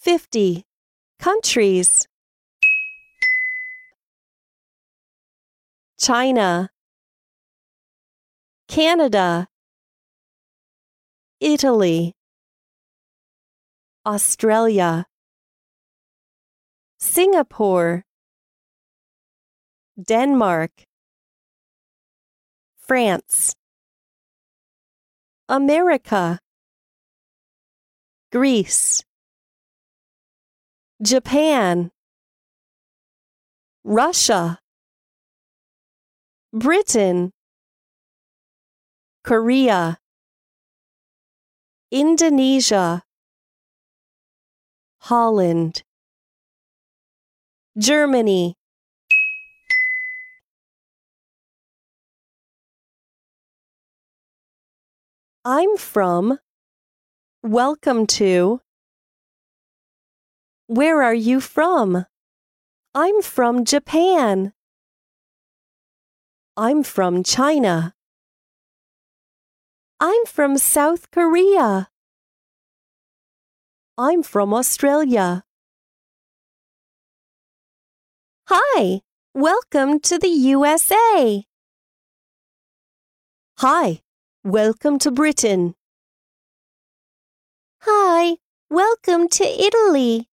50. Countries. China, Canada, Italy, Australia, Singapore, Denmark, France, America, Greece, Japan, Russia, Britain, Korea, Indonesia, Holland, Germany. I'm from. Welcome to. Where are you from? I'm from Japan. I'm from China. I'm from South Korea. I'm from Australia. Hi, welcome to the USA. Hi, welcome to Britain. Hi, welcome to Italy.